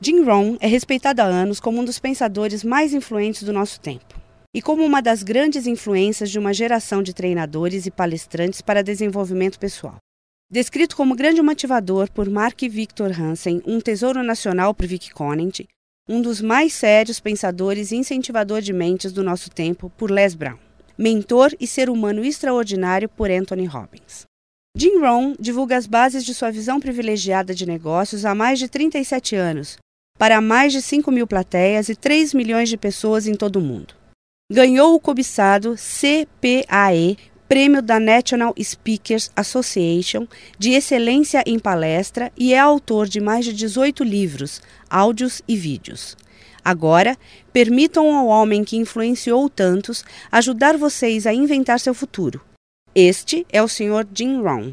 Jim Rohn é respeitado há anos como um dos pensadores mais influentes do nosso tempo e como uma das grandes influências de uma geração de treinadores e palestrantes para desenvolvimento pessoal. Descrito como grande motivador por Mark Victor Hansen, um tesouro nacional por Vic Conant, um dos mais sérios pensadores e incentivador de mentes do nosso tempo por Les Brown, mentor e ser humano extraordinário por Anthony Robbins. Jim Rohn divulga as bases de sua visão privilegiada de negócios há mais de 37 anos, para mais de 5 mil plateias e 3 milhões de pessoas em todo o mundo. Ganhou o cobiçado CPAE, Prêmio da National Speakers Association de Excelência em Palestra e é autor de mais de 18 livros, áudios e vídeos. Agora, permitam ao homem que influenciou tantos ajudar vocês a inventar seu futuro. Este é o Sr. Jim Rohn.